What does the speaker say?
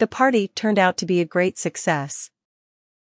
The party turned out to be a great success.